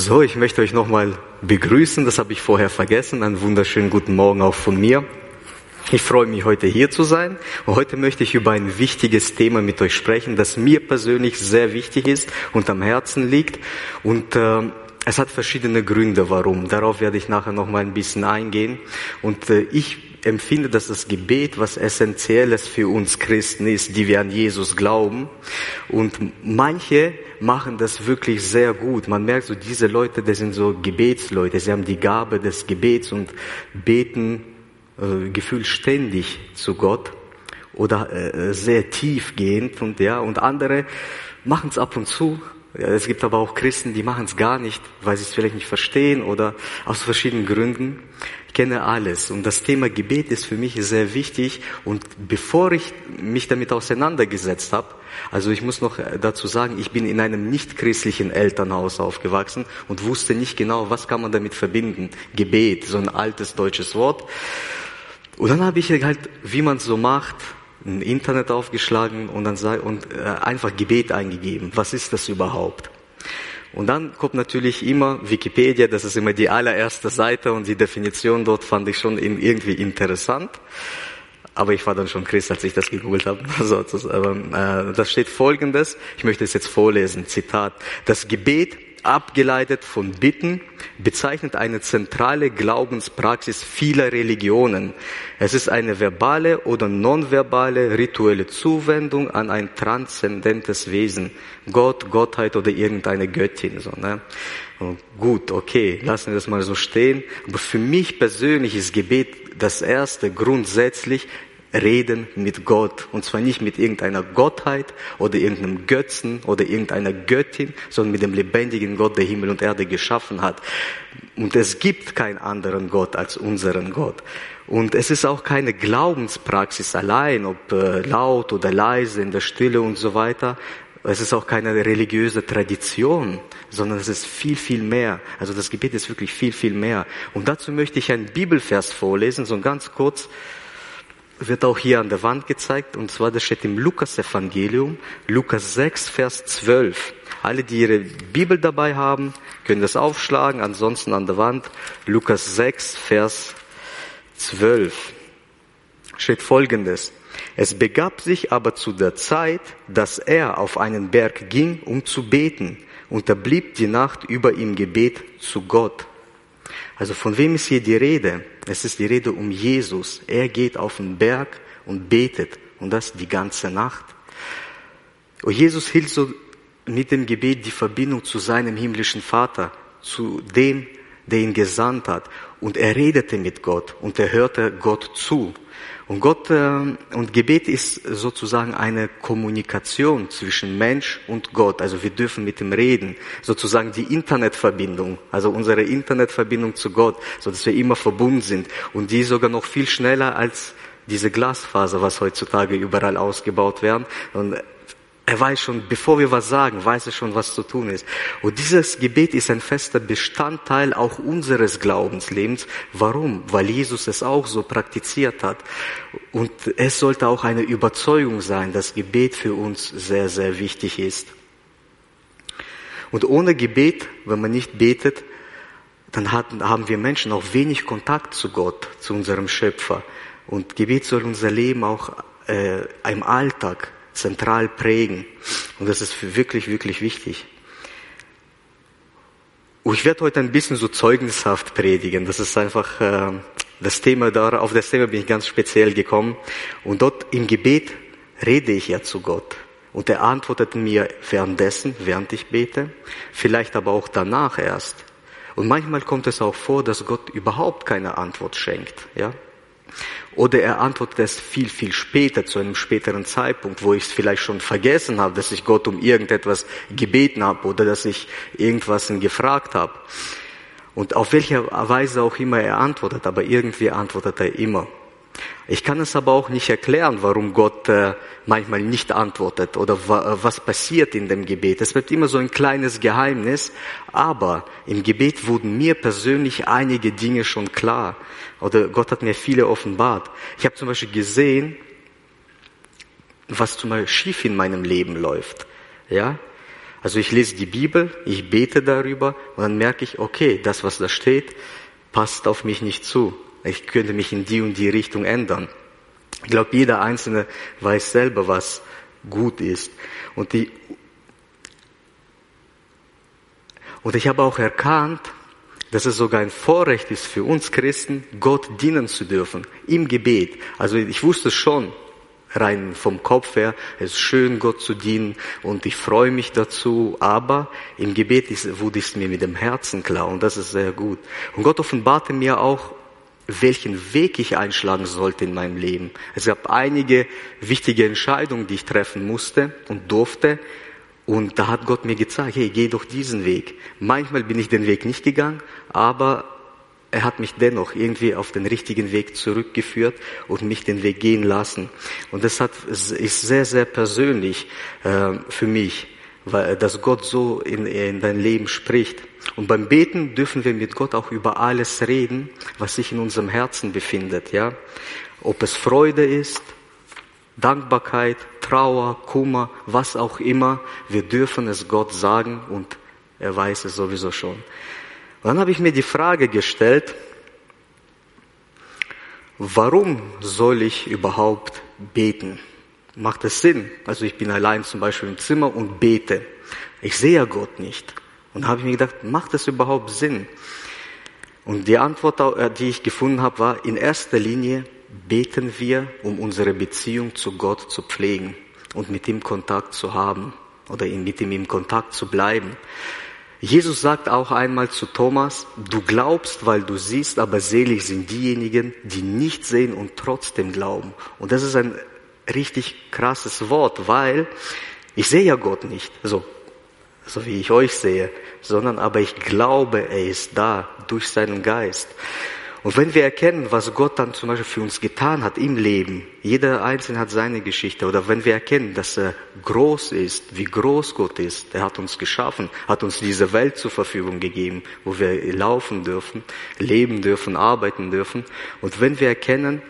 So, ich möchte euch nochmal begrüßen, das habe ich vorher vergessen. Einen wunderschönen guten Morgen auch von mir. Ich freue mich, heute hier zu sein. Und heute möchte ich über ein wichtiges Thema mit euch sprechen, das mir persönlich sehr wichtig ist und am Herzen liegt. Und äh, es hat verschiedene Gründe, warum. Darauf werde ich nachher noch mal ein bisschen eingehen. Und äh, ich empfinde, dass das Gebet was Essentielles für uns Christen ist, die wir an Jesus glauben. Und manche machen das wirklich sehr gut. Man merkt so, diese Leute, das sind so Gebetsleute. Sie haben die Gabe des Gebets und beten äh, gefühlt ständig zu Gott oder äh, sehr tiefgehend und ja, und andere machen es ab und zu es gibt aber auch Christen, die machen es gar nicht, weil sie es vielleicht nicht verstehen oder aus verschiedenen Gründen. Kenne alles und das Thema Gebet ist für mich sehr wichtig und bevor ich mich damit auseinandergesetzt habe, also ich muss noch dazu sagen, ich bin in einem nicht-christlichen Elternhaus aufgewachsen und wusste nicht genau, was kann man damit verbinden. Gebet, so ein altes deutsches Wort. Und dann habe ich halt, wie man es so macht, ein Internet aufgeschlagen und dann sei, und äh, einfach Gebet eingegeben. Was ist das überhaupt? Und dann kommt natürlich immer Wikipedia, das ist immer die allererste Seite und die Definition dort fand ich schon irgendwie interessant. Aber ich war dann schon Christ, als ich das gegoogelt habe. Also, äh, das steht folgendes, ich möchte es jetzt vorlesen, Zitat. Das Gebet abgeleitet von Bitten, bezeichnet eine zentrale Glaubenspraxis vieler Religionen. Es ist eine verbale oder nonverbale rituelle Zuwendung an ein transzendentes Wesen, Gott, Gottheit oder irgendeine Göttin. So, ne? Gut, okay, lassen wir das mal so stehen. Aber für mich persönlich ist Gebet das erste grundsätzlich reden mit Gott. Und zwar nicht mit irgendeiner Gottheit oder irgendeinem Götzen oder irgendeiner Göttin, sondern mit dem lebendigen Gott, der Himmel und Erde geschaffen hat. Und es gibt keinen anderen Gott als unseren Gott. Und es ist auch keine Glaubenspraxis allein, ob äh, laut oder leise, in der Stille und so weiter. Es ist auch keine religiöse Tradition, sondern es ist viel, viel mehr. Also das Gebet ist wirklich viel, viel mehr. Und dazu möchte ich einen Bibelvers vorlesen, so ganz kurz wird auch hier an der Wand gezeigt, und zwar das steht im Lukas-Evangelium, Lukas 6, Vers 12. Alle, die ihre Bibel dabei haben, können das aufschlagen, ansonsten an der Wand, Lukas 6, Vers 12. Steht folgendes. Es begab sich aber zu der Zeit, dass er auf einen Berg ging, um zu beten, und er blieb die Nacht über im Gebet zu Gott. Also von wem ist hier die Rede? Es ist die Rede um Jesus. Er geht auf den Berg und betet und das die ganze Nacht. Und Jesus hielt so mit dem Gebet die Verbindung zu seinem himmlischen Vater, zu dem, der ihn gesandt hat. Und er redete mit Gott und er hörte Gott zu. Und Gott äh, und Gebet ist sozusagen eine Kommunikation zwischen Mensch und Gott. Also wir dürfen mit ihm reden, sozusagen die Internetverbindung, also unsere Internetverbindung zu Gott, so dass wir immer verbunden sind und die sogar noch viel schneller als diese Glasfaser, was heutzutage überall ausgebaut werden. Und er weiß schon, bevor wir was sagen, weiß er schon, was zu tun ist. Und dieses Gebet ist ein fester Bestandteil auch unseres Glaubenslebens. Warum? Weil Jesus es auch so praktiziert hat. Und es sollte auch eine Überzeugung sein, dass Gebet für uns sehr, sehr wichtig ist. Und ohne Gebet, wenn man nicht betet, dann haben wir Menschen auch wenig Kontakt zu Gott, zu unserem Schöpfer. Und Gebet soll unser Leben auch äh, im Alltag zentral prägen. Und das ist wirklich, wirklich wichtig. Und ich werde heute ein bisschen so zeugnishaft predigen. Das ist einfach äh, das Thema, da, auf das Thema bin ich ganz speziell gekommen. Und dort im Gebet rede ich ja zu Gott. Und er antwortet mir währenddessen, während ich bete, vielleicht aber auch danach erst. Und manchmal kommt es auch vor, dass Gott überhaupt keine Antwort schenkt, ja. Oder er antwortet es viel, viel später, zu einem späteren Zeitpunkt, wo ich es vielleicht schon vergessen habe, dass ich Gott um irgendetwas gebeten habe oder dass ich irgendwas gefragt habe. Und auf welche Weise auch immer er antwortet, aber irgendwie antwortet er immer. Ich kann es aber auch nicht erklären, warum Gott äh, manchmal nicht antwortet oder wa was passiert in dem Gebet. Es wird immer so ein kleines Geheimnis, aber im Gebet wurden mir persönlich einige Dinge schon klar oder Gott hat mir viele offenbart. Ich habe zum Beispiel gesehen, was zum Beispiel schief in meinem Leben läuft. Ja, Also ich lese die Bibel, ich bete darüber und dann merke ich, okay, das, was da steht, passt auf mich nicht zu. Ich könnte mich in die und die Richtung ändern. Ich glaube, jeder Einzelne weiß selber, was gut ist. Und, die, und ich habe auch erkannt, dass es sogar ein Vorrecht ist für uns Christen, Gott dienen zu dürfen im Gebet. Also ich wusste schon, rein vom Kopf her, es ist schön, Gott zu dienen und ich freue mich dazu, aber im Gebet wurde es mir mit dem Herzen klar und das ist sehr gut. Und Gott offenbarte mir auch, welchen Weg ich einschlagen sollte in meinem Leben. Es gab einige wichtige Entscheidungen, die ich treffen musste und durfte und da hat Gott mir gezeigt, hey, geh doch diesen Weg. Manchmal bin ich den Weg nicht gegangen, aber er hat mich dennoch irgendwie auf den richtigen Weg zurückgeführt und mich den Weg gehen lassen. Und das hat, ist sehr, sehr persönlich äh, für mich, weil, dass Gott so in, in dein Leben spricht. Und beim Beten dürfen wir mit Gott auch über alles reden, was sich in unserem Herzen befindet, ja. Ob es Freude ist, Dankbarkeit, Trauer, Kummer, was auch immer. Wir dürfen es Gott sagen und er weiß es sowieso schon. Und dann habe ich mir die Frage gestellt, warum soll ich überhaupt beten? Macht es Sinn? Also ich bin allein zum Beispiel im Zimmer und bete. Ich sehe ja Gott nicht. Und habe ich mir gedacht, macht es überhaupt Sinn? Und die Antwort, äh, die ich gefunden habe, war in erster Linie, beten wir, um unsere Beziehung zu Gott zu pflegen und mit ihm Kontakt zu haben oder mit ihm in Kontakt zu bleiben. Jesus sagt auch einmal zu Thomas, du glaubst, weil du siehst, aber selig sind diejenigen, die nicht sehen und trotzdem glauben. Und das ist ein richtig krasses Wort, weil ich sehe ja Gott nicht, so, so wie ich euch sehe, sondern aber ich glaube, er ist da durch seinen Geist. Und wenn wir erkennen, was Gott dann zum Beispiel für uns getan hat im Leben, jeder Einzelne hat seine Geschichte, oder wenn wir erkennen, dass er groß ist, wie groß Gott ist, er hat uns geschaffen, hat uns diese Welt zur Verfügung gegeben, wo wir laufen dürfen, leben dürfen, arbeiten dürfen, und wenn wir erkennen,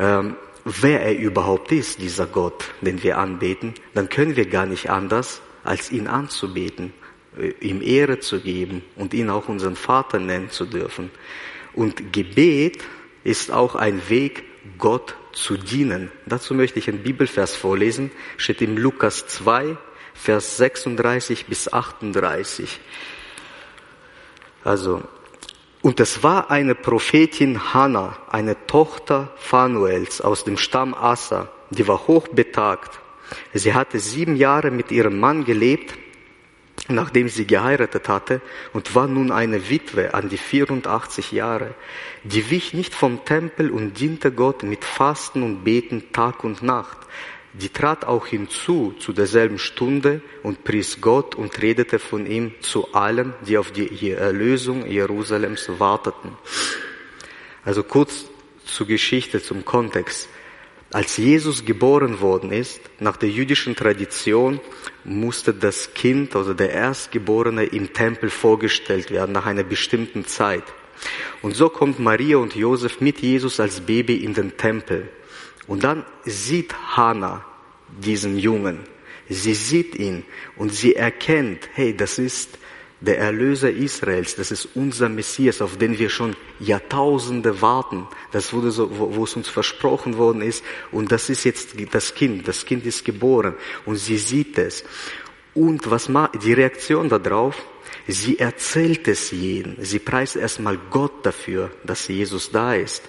ähm, wer er überhaupt ist, dieser Gott, den wir anbeten, dann können wir gar nicht anders, als ihn anzubeten, äh, ihm Ehre zu geben und ihn auch unseren Vater nennen zu dürfen. Und Gebet ist auch ein Weg, Gott zu dienen. Dazu möchte ich einen Bibelvers vorlesen, steht im Lukas 2, Vers 36 bis 38. Also, und es war eine Prophetin Hannah, eine Tochter Phanuels aus dem Stamm Asa, die war hochbetagt. Sie hatte sieben Jahre mit ihrem Mann gelebt nachdem sie geheiratet hatte und war nun eine Witwe an die 84 Jahre. Die wich nicht vom Tempel und diente Gott mit Fasten und Beten Tag und Nacht. Die trat auch hinzu zu derselben Stunde und pries Gott und redete von ihm zu allen, die auf die Erlösung Jerusalems warteten. Also kurz zur Geschichte, zum Kontext. Als Jesus geboren worden ist, nach der jüdischen Tradition, musste das Kind oder der Erstgeborene im Tempel vorgestellt werden nach einer bestimmten Zeit. Und so kommt Maria und Josef mit Jesus als Baby in den Tempel. Und dann sieht Hannah diesen Jungen. Sie sieht ihn und sie erkennt, hey, das ist der Erlöser Israels, das ist unser Messias, auf den wir schon Jahrtausende warten. Das wurde so, wo, wo es uns versprochen worden ist. Und das ist jetzt das Kind. Das Kind ist geboren und sie sieht es. Und was macht die Reaktion darauf? Sie erzählt es jedem. Sie preist erstmal Gott dafür, dass Jesus da ist.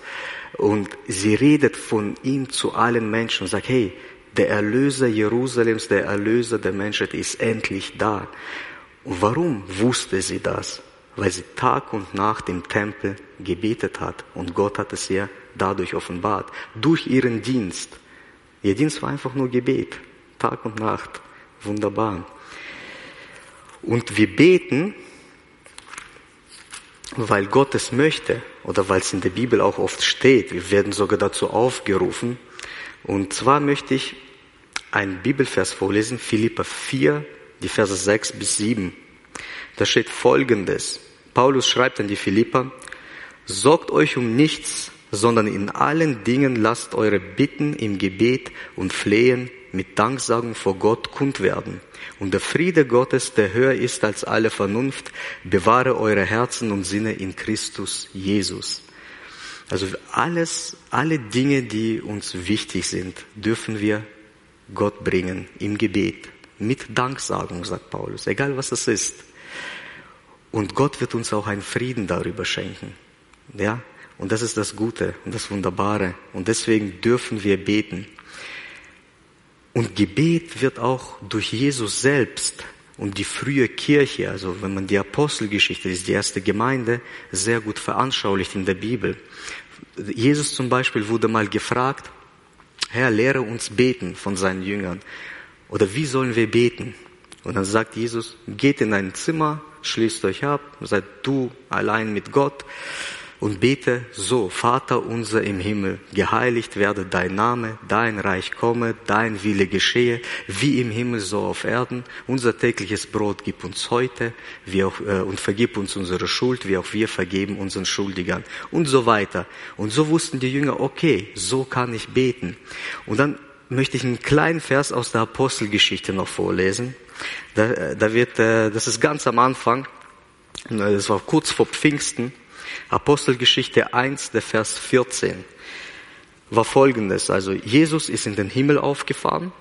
Und sie redet von ihm zu allen Menschen und sagt, hey, der Erlöser Jerusalems, der Erlöser der Menschheit ist endlich da. Und warum wusste sie das? Weil sie Tag und Nacht im Tempel gebetet hat und Gott hat es ihr dadurch offenbart. Durch ihren Dienst. Ihr Dienst war einfach nur Gebet. Tag und Nacht. Wunderbar. Und wir beten, weil Gott es möchte oder weil es in der Bibel auch oft steht. Wir werden sogar dazu aufgerufen. Und zwar möchte ich einen Bibelvers vorlesen, Philippa 4, die Verse 6 bis 7. Da steht Folgendes. Paulus schreibt an die Philippa, sorgt euch um nichts, sondern in allen Dingen lasst eure Bitten im Gebet und Flehen mit Danksagung vor Gott kund werden. Und der Friede Gottes, der höher ist als alle Vernunft, bewahre eure Herzen und Sinne in Christus Jesus. Also alles, alle Dinge, die uns wichtig sind, dürfen wir Gott bringen im Gebet. Mit Danksagung, sagt Paulus, egal was es ist. Und Gott wird uns auch einen Frieden darüber schenken. Ja? Und das ist das Gute und das Wunderbare. Und deswegen dürfen wir beten. Und Gebet wird auch durch Jesus selbst und die frühe Kirche, also wenn man die Apostelgeschichte, ist die erste Gemeinde, sehr gut veranschaulicht in der Bibel. Jesus zum Beispiel wurde mal gefragt, Herr, lehre uns beten von seinen Jüngern. Oder wie sollen wir beten? Und dann sagt Jesus, geht in ein Zimmer, schließt euch ab, seid du allein mit Gott und bete so, Vater unser im Himmel, geheiligt werde dein Name, dein Reich komme, dein Wille geschehe, wie im Himmel so auf Erden. Unser tägliches Brot gib uns heute wie auch, äh, und vergib uns unsere Schuld, wie auch wir vergeben unseren Schuldigern und so weiter. Und so wussten die Jünger, okay, so kann ich beten. Und dann möchte ich einen kleinen Vers aus der Apostelgeschichte noch vorlesen. Da, äh, da wird, äh, das ist ganz am Anfang, äh, das war kurz vor Pfingsten, Apostelgeschichte 1, der Vers 14, war folgendes. Also Jesus ist in den Himmel aufgefahren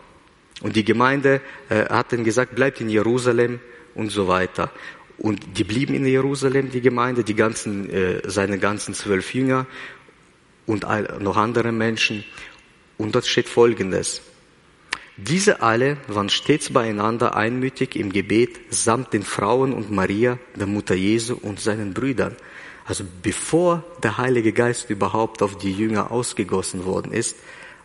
und die Gemeinde hat dann gesagt, bleibt in Jerusalem und so weiter. Und die blieben in Jerusalem, die Gemeinde, die ganzen, seine ganzen zwölf Jünger und noch andere Menschen. Und dort steht Folgendes. Diese alle waren stets beieinander einmütig im Gebet samt den Frauen und Maria, der Mutter Jesu und seinen Brüdern. Also bevor der Heilige Geist überhaupt auf die Jünger ausgegossen worden ist,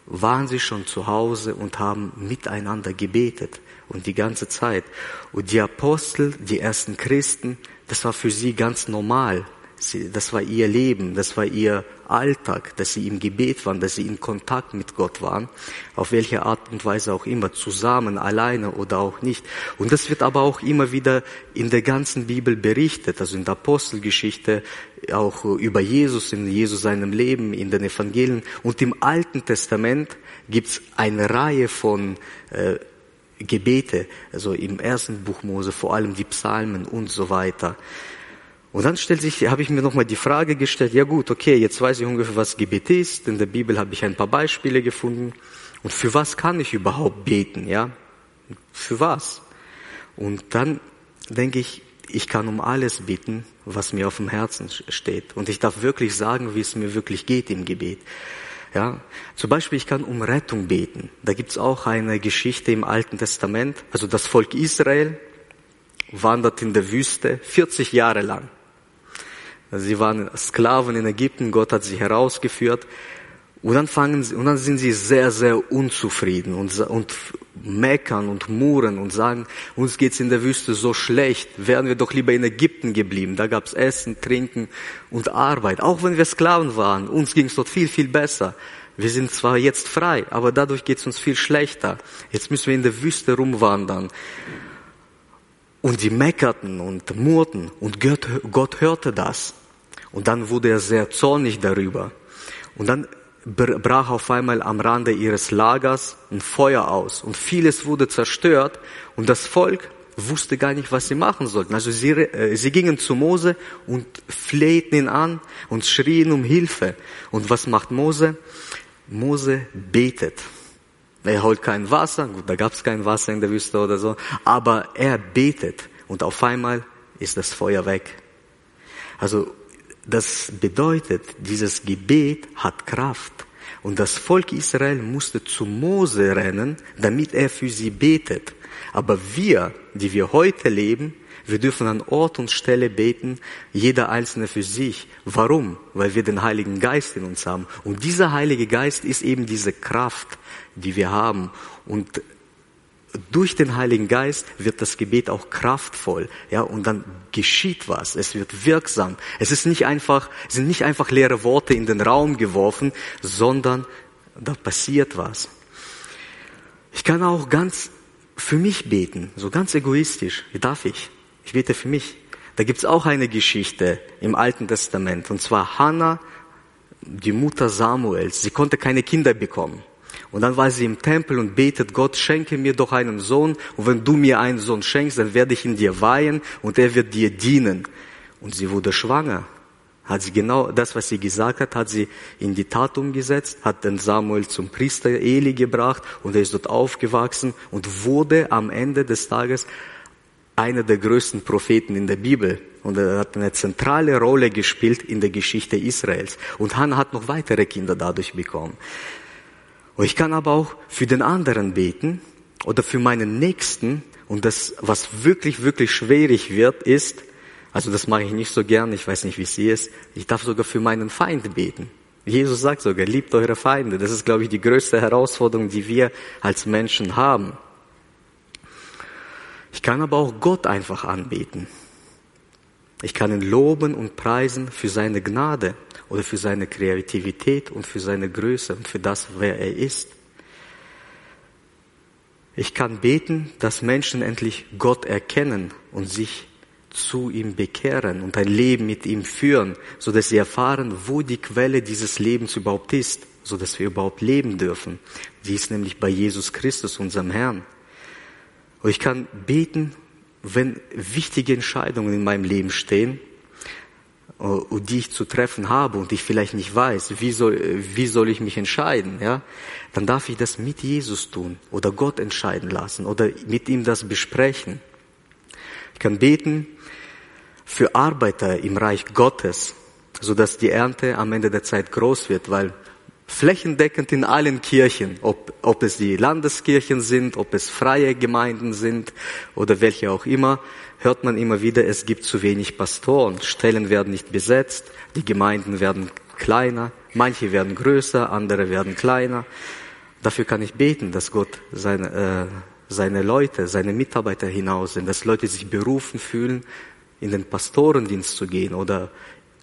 waren sie schon zu Hause und haben miteinander gebetet und die ganze Zeit. Und die Apostel, die ersten Christen, das war für sie ganz normal. Sie, das war ihr Leben, das war ihr Alltag, dass sie im Gebet waren, dass sie in Kontakt mit Gott waren, auf welche Art und Weise auch immer, zusammen, alleine oder auch nicht. Und das wird aber auch immer wieder in der ganzen Bibel berichtet, also in der Apostelgeschichte, auch über Jesus, in Jesus seinem Leben, in den Evangelien. Und im Alten Testament gibt's eine Reihe von äh, Gebete, also im ersten Buch Mose, vor allem die Psalmen und so weiter. Und dann stellt sich, habe ich mir nochmal die Frage gestellt, ja gut, okay, jetzt weiß ich ungefähr, was Gebet ist. In der Bibel habe ich ein paar Beispiele gefunden. Und für was kann ich überhaupt beten, ja? Für was? Und dann denke ich, ich kann um alles beten, was mir auf dem Herzen steht. Und ich darf wirklich sagen, wie es mir wirklich geht im Gebet. Ja, zum Beispiel, ich kann um Rettung beten. Da gibt's auch eine Geschichte im Alten Testament. Also das Volk Israel wandert in der Wüste 40 Jahre lang. Sie waren Sklaven in Ägypten, Gott hat sie herausgeführt. Und dann fangen sie, und dann sind sie sehr, sehr unzufrieden und, und meckern und murren und sagen, uns geht's in der Wüste so schlecht, wären wir doch lieber in Ägypten geblieben. Da gab's Essen, Trinken und Arbeit. Auch wenn wir Sklaven waren, uns ging's dort viel, viel besser. Wir sind zwar jetzt frei, aber dadurch geht's uns viel schlechter. Jetzt müssen wir in der Wüste rumwandern. Und sie meckerten und murrten und Gott, Gott hörte das. Und dann wurde er sehr zornig darüber. Und dann brach auf einmal am Rande ihres Lagers ein Feuer aus und vieles wurde zerstört und das Volk wusste gar nicht, was sie machen sollten. Also sie, äh, sie gingen zu Mose und flehten ihn an und schrien um Hilfe. Und was macht Mose? Mose betet. Er holt kein Wasser, gut, da gab es kein Wasser in der Wüste oder so, aber er betet und auf einmal ist das Feuer weg. Also das bedeutet, dieses Gebet hat Kraft. Und das Volk Israel musste zu Mose rennen, damit er für sie betet. Aber wir, die wir heute leben, wir dürfen an Ort und Stelle beten, jeder Einzelne für sich. Warum? Weil wir den Heiligen Geist in uns haben. Und dieser Heilige Geist ist eben diese Kraft, die wir haben. Und durch den Heiligen Geist wird das Gebet auch kraftvoll, ja, und dann geschieht was. Es wird wirksam. Es ist nicht einfach, es sind nicht einfach leere Worte in den Raum geworfen, sondern da passiert was. Ich kann auch ganz für mich beten, so ganz egoistisch. Wie darf ich? Ich bete für mich. Da gibt's auch eine Geschichte im Alten Testament. Und zwar Hannah, die Mutter Samuels. Sie konnte keine Kinder bekommen. Und dann war sie im Tempel und betet, Gott, schenke mir doch einen Sohn. Und wenn du mir einen Sohn schenkst, dann werde ich ihn dir weihen und er wird dir dienen. Und sie wurde schwanger. Hat sie genau das, was sie gesagt hat, hat sie in die Tat umgesetzt, hat den Samuel zum Priester Eli gebracht und er ist dort aufgewachsen und wurde am Ende des Tages einer der größten Propheten in der Bibel. Und er hat eine zentrale Rolle gespielt in der Geschichte Israels. Und Hannah hat noch weitere Kinder dadurch bekommen. Und ich kann aber auch für den anderen beten oder für meinen Nächsten. Und das, was wirklich, wirklich schwierig wird, ist, also das mache ich nicht so gern, ich weiß nicht, wie sie ist, ich darf sogar für meinen Feind beten. Jesus sagt sogar, liebt eure Feinde. Das ist, glaube ich, die größte Herausforderung, die wir als Menschen haben. Ich kann aber auch Gott einfach anbeten. Ich kann ihn loben und preisen für seine Gnade oder für seine Kreativität und für seine Größe und für das, wer er ist. Ich kann beten, dass Menschen endlich Gott erkennen und sich zu ihm bekehren und ein Leben mit ihm führen, so dass sie erfahren, wo die Quelle dieses Lebens überhaupt ist, so dass wir überhaupt leben dürfen. Die ist nämlich bei Jesus Christus, unserem Herrn. Und ich kann beten, wenn wichtige Entscheidungen in meinem Leben stehen, uh, die ich zu treffen habe und ich vielleicht nicht weiß, wie soll, wie soll ich mich entscheiden, ja, dann darf ich das mit Jesus tun oder Gott entscheiden lassen oder mit ihm das besprechen. Ich kann beten für Arbeiter im Reich Gottes, so dass die Ernte am Ende der Zeit groß wird, weil flächendeckend in allen Kirchen, ob, ob es die Landeskirchen sind, ob es freie Gemeinden sind oder welche auch immer, hört man immer wieder, es gibt zu wenig Pastoren, Stellen werden nicht besetzt, die Gemeinden werden kleiner, manche werden größer, andere werden kleiner. Dafür kann ich beten, dass Gott seine, äh, seine Leute, seine Mitarbeiter hinaus sind, dass Leute sich berufen fühlen, in den Pastorendienst zu gehen oder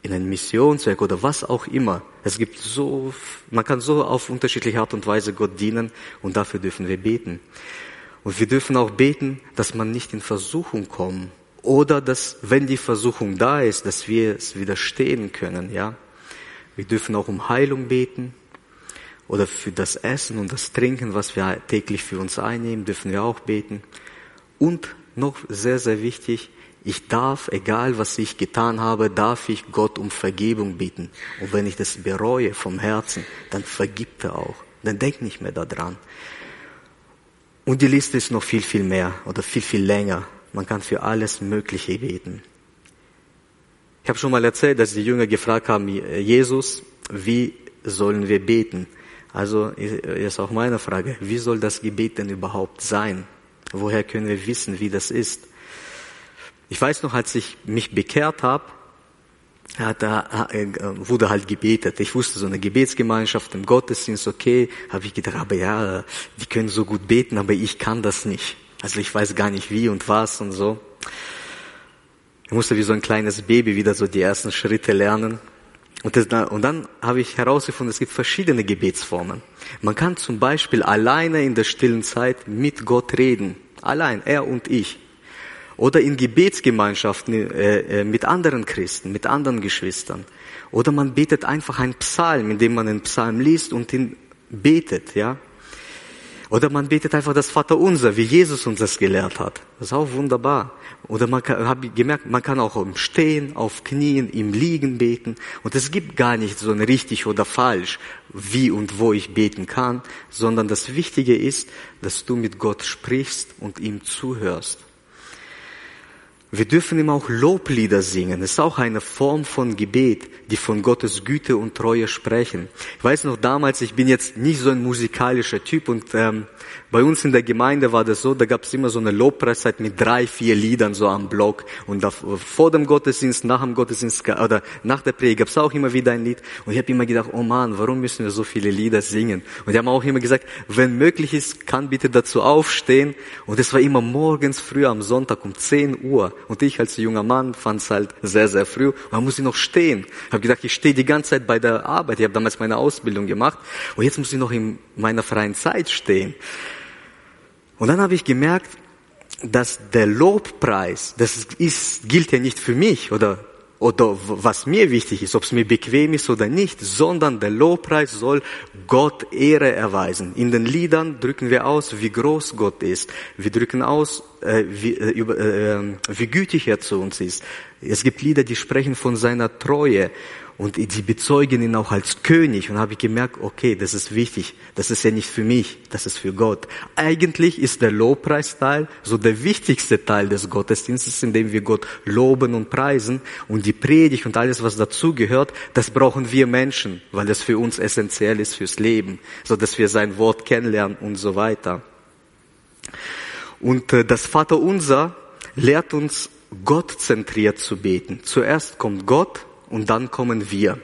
in ein Missionswerk oder was auch immer. Es gibt so, man kann so auf unterschiedliche Art und Weise Gott dienen und dafür dürfen wir beten. Und wir dürfen auch beten, dass man nicht in Versuchung kommt oder dass, wenn die Versuchung da ist, dass wir es widerstehen können, ja. Wir dürfen auch um Heilung beten oder für das Essen und das Trinken, was wir täglich für uns einnehmen, dürfen wir auch beten. Und noch sehr, sehr wichtig, ich darf, egal was ich getan habe, darf ich Gott um Vergebung bitten. Und wenn ich das bereue vom Herzen, dann vergibt er auch. Dann denk nicht mehr daran. Und die Liste ist noch viel, viel mehr oder viel, viel länger. Man kann für alles Mögliche beten. Ich habe schon mal erzählt, dass die Jünger gefragt haben, Jesus, wie sollen wir beten? Also ist auch meine Frage, wie soll das Gebet denn überhaupt sein? Woher können wir wissen, wie das ist? Ich weiß noch, als ich mich bekehrt habe, da äh, wurde halt gebetet. Ich wusste, so eine Gebetsgemeinschaft im Gottesdienst, okay, habe ich gedacht, aber ja, die können so gut beten, aber ich kann das nicht. Also ich weiß gar nicht wie und was und so. Ich musste wie so ein kleines Baby wieder so die ersten Schritte lernen. Und, das, und dann habe ich herausgefunden, es gibt verschiedene Gebetsformen. Man kann zum Beispiel alleine in der stillen Zeit mit Gott reden. Allein, er und ich oder in Gebetsgemeinschaften äh, äh, mit anderen Christen, mit anderen Geschwistern. Oder man betet einfach einen Psalm, indem man einen Psalm liest und ihn betet, ja. Oder man betet einfach das Vaterunser, wie Jesus uns das gelehrt hat. Das ist auch wunderbar. Oder man kann, habe gemerkt, man kann auch im Stehen, auf Knien, im Liegen beten. Und es gibt gar nicht so ein richtig oder falsch, wie und wo ich beten kann, sondern das Wichtige ist, dass du mit Gott sprichst und ihm zuhörst. Wir dürfen ihm auch Loblieder singen. Es ist auch eine Form von Gebet, die von Gottes Güte und Treue sprechen. Ich weiß noch damals, ich bin jetzt nicht so ein musikalischer Typ und ähm, bei uns in der Gemeinde war das so, da gab es immer so eine Lobpreiszeit mit drei, vier Liedern so am Block und da, vor dem Gottesdienst, nach dem Gottesdienst oder nach der Predigt gab es auch immer wieder ein Lied und ich habe immer gedacht, oh Mann, warum müssen wir so viele Lieder singen? Und die haben auch immer gesagt, wenn möglich ist, kann bitte dazu aufstehen und es war immer morgens früh am Sonntag um 10 Uhr und ich als junger Mann fand es halt sehr, sehr früh und dann muss ich noch stehen. Ich habe gedacht, ich stehe die ganze Zeit bei der Arbeit, ich habe damals meine Ausbildung gemacht und jetzt muss ich noch in meiner freien Zeit stehen. Und dann habe ich gemerkt, dass der Lobpreis, das ist, gilt ja nicht für mich oder oder was mir wichtig ist, ob es mir bequem ist oder nicht, sondern der Lobpreis soll Gott Ehre erweisen. In den Liedern drücken wir aus, wie groß Gott ist. Wir drücken aus, äh, wie, äh, über, äh, ähm, wie gütig er zu uns ist. Es gibt Lieder, die sprechen von seiner Treue und sie bezeugen ihn auch als König und habe ich gemerkt, okay, das ist wichtig, das ist ja nicht für mich, das ist für Gott. Eigentlich ist der Lobpreisteil so der wichtigste Teil des Gottesdienstes, in dem wir Gott loben und preisen und die Predigt und alles, was dazu gehört, das brauchen wir Menschen, weil das für uns essentiell ist fürs Leben, so dass wir sein Wort kennenlernen und so weiter. Und äh, das Vaterunser lehrt uns, Gott zentriert zu beten. Zuerst kommt Gott und dann kommen wir.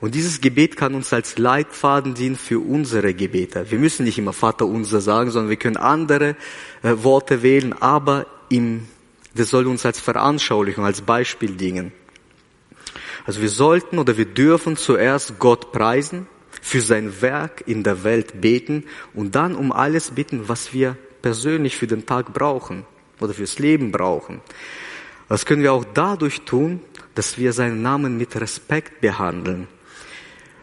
Und dieses Gebet kann uns als Leitfaden dienen für unsere Gebete. Wir müssen nicht immer Vater unser sagen, sondern wir können andere äh, Worte wählen, aber im, das soll uns als Veranschaulichung, als Beispiel dienen. Also wir sollten oder wir dürfen zuerst Gott preisen, für sein Werk in der Welt beten und dann um alles bitten, was wir persönlich für den Tag brauchen oder fürs Leben brauchen. Das können wir auch dadurch tun, dass wir seinen Namen mit Respekt behandeln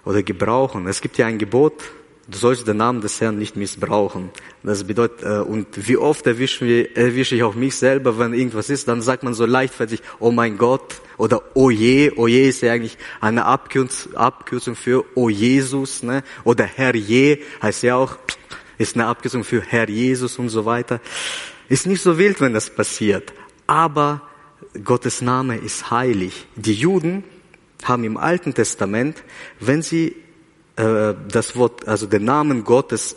oder gebrauchen. Es gibt ja ein Gebot, du sollst den Namen des Herrn nicht missbrauchen. Das bedeutet, äh, und wie oft erwische, wir, ich auch mich selber, wenn irgendwas ist, dann sagt man so leichtfertig, oh mein Gott, oder oh je, oh je ist ja eigentlich eine Abkürzung für oh Jesus, ne? oder Herr je heißt ja auch, ist eine Abkürzung für Herr Jesus und so weiter. Ist nicht so wild, wenn das passiert, aber Gottes Name ist heilig. Die Juden haben im Alten Testament, wenn sie äh, das Wort, also den Namen Gottes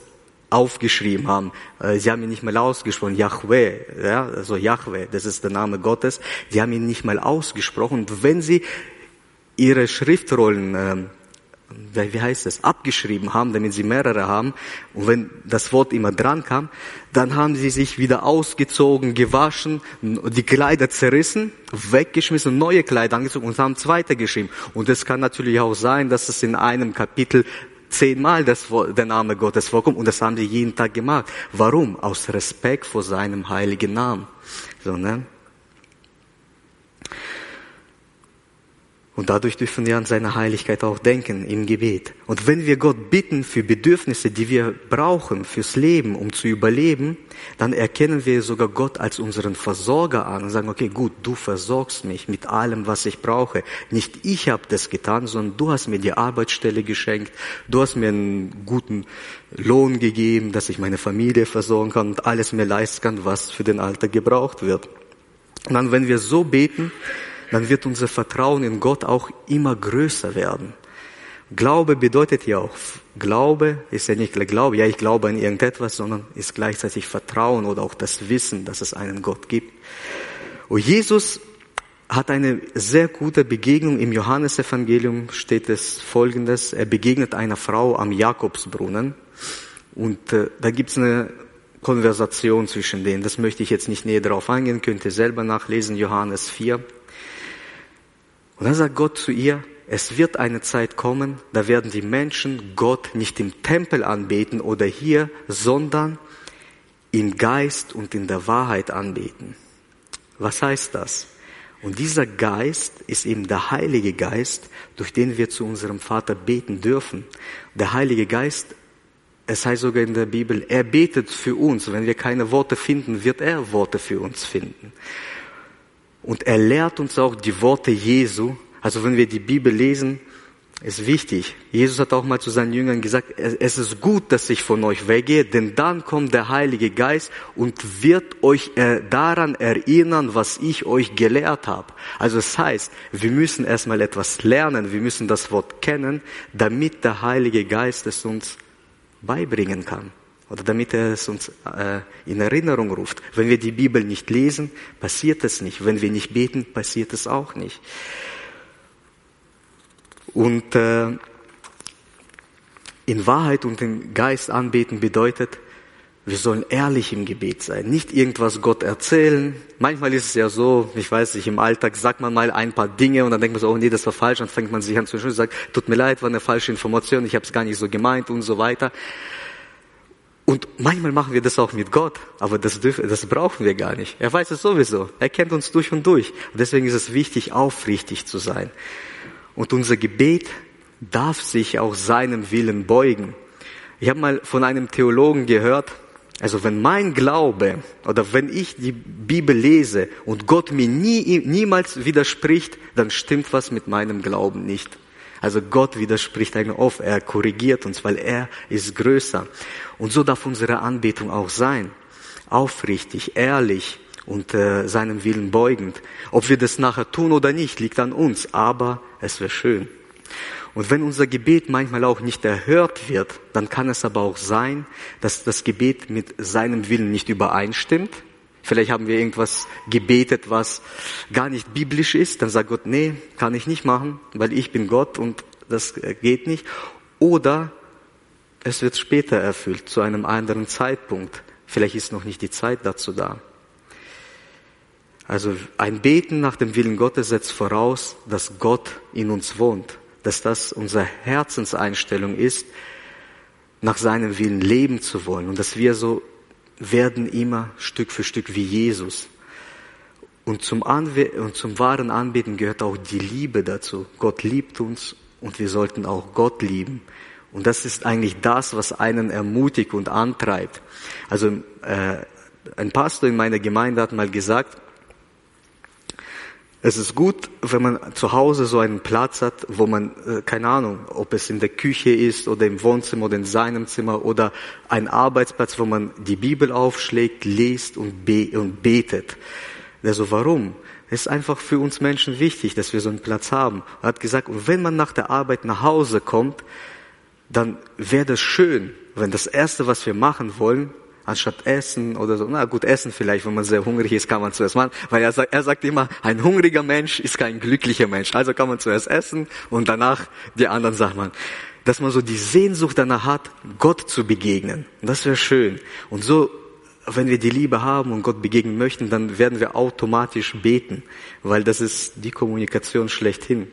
aufgeschrieben haben. Äh, sie haben ihn nicht mal ausgesprochen, Yahweh, ja, also Yahweh, das ist der Name Gottes. Sie haben ihn nicht mal ausgesprochen. Wenn sie ihre Schriftrollen äh, wie heißt es, abgeschrieben haben, damit sie mehrere haben. Und wenn das Wort immer dran kam, dann haben sie sich wieder ausgezogen, gewaschen, die Kleider zerrissen, weggeschmissen, neue Kleider angezogen und haben zweite geschrieben. Und es kann natürlich auch sein, dass es in einem Kapitel zehnmal das, der Name Gottes vorkommt und das haben sie jeden Tag gemacht. Warum? Aus Respekt vor seinem heiligen Namen. So, ne? Und dadurch dürfen wir an seine Heiligkeit auch denken im Gebet. Und wenn wir Gott bitten für Bedürfnisse, die wir brauchen fürs Leben, um zu überleben, dann erkennen wir sogar Gott als unseren Versorger an und sagen, okay, gut, du versorgst mich mit allem, was ich brauche. Nicht ich habe das getan, sondern du hast mir die Arbeitsstelle geschenkt, du hast mir einen guten Lohn gegeben, dass ich meine Familie versorgen kann und alles mir leisten kann, was für den Alter gebraucht wird. Und dann, wenn wir so beten, dann wird unser Vertrauen in Gott auch immer größer werden. Glaube bedeutet ja auch, Glaube ist ja nicht Glaube, ja, ich glaube an irgendetwas, sondern ist gleichzeitig Vertrauen oder auch das Wissen, dass es einen Gott gibt. Und Jesus hat eine sehr gute Begegnung. Im Johannesevangelium steht es folgendes. Er begegnet einer Frau am Jakobsbrunnen. Und äh, da gibt's eine Konversation zwischen denen. Das möchte ich jetzt nicht näher darauf eingehen, könnt ihr selber nachlesen, Johannes 4. Und dann sagt Gott zu ihr, es wird eine Zeit kommen, da werden die Menschen Gott nicht im Tempel anbeten oder hier, sondern im Geist und in der Wahrheit anbeten. Was heißt das? Und dieser Geist ist eben der Heilige Geist, durch den wir zu unserem Vater beten dürfen. Der Heilige Geist, es heißt sogar in der Bibel, er betet für uns. Wenn wir keine Worte finden, wird er Worte für uns finden. Und er lehrt uns auch die Worte Jesu. Also wenn wir die Bibel lesen, ist wichtig. Jesus hat auch mal zu seinen Jüngern gesagt, es ist gut, dass ich von euch weggehe, denn dann kommt der Heilige Geist und wird euch äh, daran erinnern, was ich euch gelehrt habe. Also es das heißt, wir müssen erstmal etwas lernen, wir müssen das Wort kennen, damit der Heilige Geist es uns beibringen kann oder damit er es uns äh, in Erinnerung ruft. Wenn wir die Bibel nicht lesen, passiert es nicht. Wenn wir nicht beten, passiert es auch nicht. Und äh, in Wahrheit und im Geist anbeten bedeutet, wir sollen ehrlich im Gebet sein, nicht irgendwas Gott erzählen. Manchmal ist es ja so, ich weiß nicht, im Alltag sagt man mal ein paar Dinge und dann denkt man so, oh nee, das war falsch, dann fängt man sich an zu und sagt, tut mir leid, war eine falsche Information, ich habe es gar nicht so gemeint und so weiter. Und manchmal machen wir das auch mit Gott, aber das, dürfen, das brauchen wir gar nicht. Er weiß es sowieso. Er kennt uns durch und durch. Und deswegen ist es wichtig, aufrichtig zu sein. Und unser Gebet darf sich auch seinem Willen beugen. Ich habe mal von einem Theologen gehört, also wenn mein Glaube oder wenn ich die Bibel lese und Gott mir nie, niemals widerspricht, dann stimmt was mit meinem Glauben nicht. Also Gott widerspricht eigentlich oft, er korrigiert uns, weil er ist größer. Und so darf unsere Anbetung auch sein. Aufrichtig, ehrlich und äh, seinem Willen beugend. Ob wir das nachher tun oder nicht, liegt an uns, aber es wäre schön. Und wenn unser Gebet manchmal auch nicht erhört wird, dann kann es aber auch sein, dass das Gebet mit seinem Willen nicht übereinstimmt. Vielleicht haben wir irgendwas gebetet, was gar nicht biblisch ist. Dann sagt Gott, nee, kann ich nicht machen, weil ich bin Gott und das geht nicht. Oder es wird später erfüllt, zu einem anderen Zeitpunkt. Vielleicht ist noch nicht die Zeit dazu da. Also ein Beten nach dem Willen Gottes setzt voraus, dass Gott in uns wohnt dass das unsere Herzenseinstellung ist, nach seinem Willen leben zu wollen und dass wir so werden immer Stück für Stück wie Jesus. Und zum, Anwe und zum wahren Anbeten gehört auch die Liebe dazu. Gott liebt uns und wir sollten auch Gott lieben. Und das ist eigentlich das, was einen ermutigt und antreibt. Also äh, ein Pastor in meiner Gemeinde hat mal gesagt, es ist gut, wenn man zu Hause so einen Platz hat, wo man, äh, keine Ahnung, ob es in der Küche ist oder im Wohnzimmer oder in seinem Zimmer oder ein Arbeitsplatz, wo man die Bibel aufschlägt, liest und, be und betet. Also warum? Es ist einfach für uns Menschen wichtig, dass wir so einen Platz haben. Er hat gesagt, wenn man nach der Arbeit nach Hause kommt, dann wäre das schön, wenn das Erste, was wir machen wollen, anstatt Essen oder so. Na gut, Essen vielleicht, wenn man sehr hungrig ist, kann man zuerst machen. Weil er sagt, er sagt immer, ein hungriger Mensch ist kein glücklicher Mensch. Also kann man zuerst essen und danach die anderen Sachen machen. Dass man so die Sehnsucht danach hat, Gott zu begegnen. Und das wäre schön. Und so, wenn wir die Liebe haben und Gott begegnen möchten, dann werden wir automatisch beten. Weil das ist die Kommunikation schlechthin.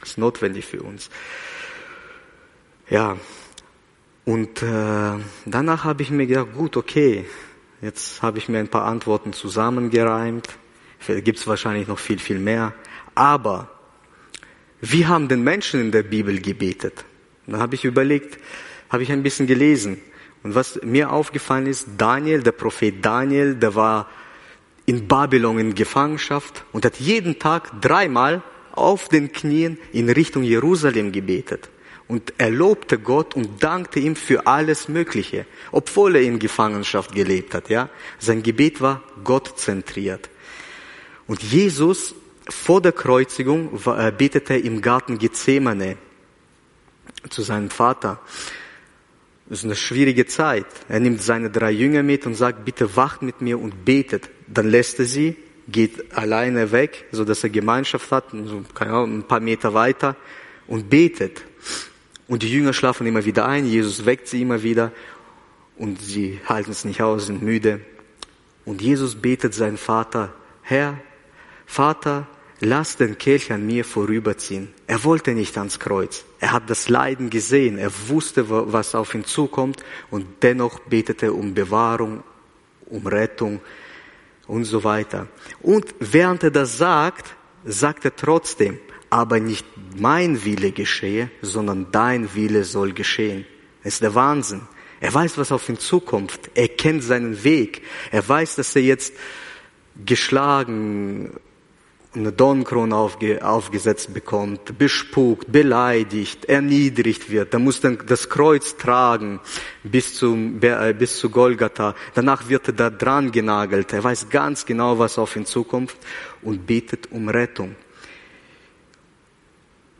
Das ist notwendig für uns. Ja, und äh, danach habe ich mir gedacht, gut, okay, jetzt habe ich mir ein paar Antworten zusammengereimt. Gibt es wahrscheinlich noch viel, viel mehr. Aber wie haben denn Menschen in der Bibel gebetet? Da habe ich überlegt, habe ich ein bisschen gelesen. Und was mir aufgefallen ist, Daniel, der Prophet Daniel, der war in Babylon in Gefangenschaft und hat jeden Tag dreimal auf den Knien in Richtung Jerusalem gebetet und er lobte Gott und dankte ihm für alles Mögliche, obwohl er in Gefangenschaft gelebt hat. Ja, sein Gebet war Gott zentriert. Und Jesus vor der Kreuzigung betete im Garten Gethsemane zu seinem Vater. Das ist eine schwierige Zeit. Er nimmt seine drei Jünger mit und sagt, bitte wacht mit mir und betet. Dann lässt er sie, geht alleine weg, so dass er Gemeinschaft hat, so, keine Ahnung, ein paar Meter weiter und betet. Und die Jünger schlafen immer wieder ein, Jesus weckt sie immer wieder und sie halten es nicht aus, sind müde. Und Jesus betet seinen Vater, Herr, Vater, lass den Kelch an mir vorüberziehen. Er wollte nicht ans Kreuz. Er hat das Leiden gesehen. Er wusste, was auf ihn zukommt. Und dennoch betete er um Bewahrung, um Rettung und so weiter. Und während er das sagt, sagt er trotzdem, aber nicht mein Wille geschehe, sondern dein Wille soll geschehen. Das ist der Wahnsinn. Er weiß, was auf ihn zukommt. Er kennt seinen Weg. Er weiß, dass er jetzt geschlagen, eine Dornkrone aufge, aufgesetzt bekommt, bespukt, beleidigt, erniedrigt wird. Er muss dann das Kreuz tragen bis, zum, äh, bis zu Golgatha. Danach wird er da dran genagelt. Er weiß ganz genau, was auf ihn zukommt und betet um Rettung.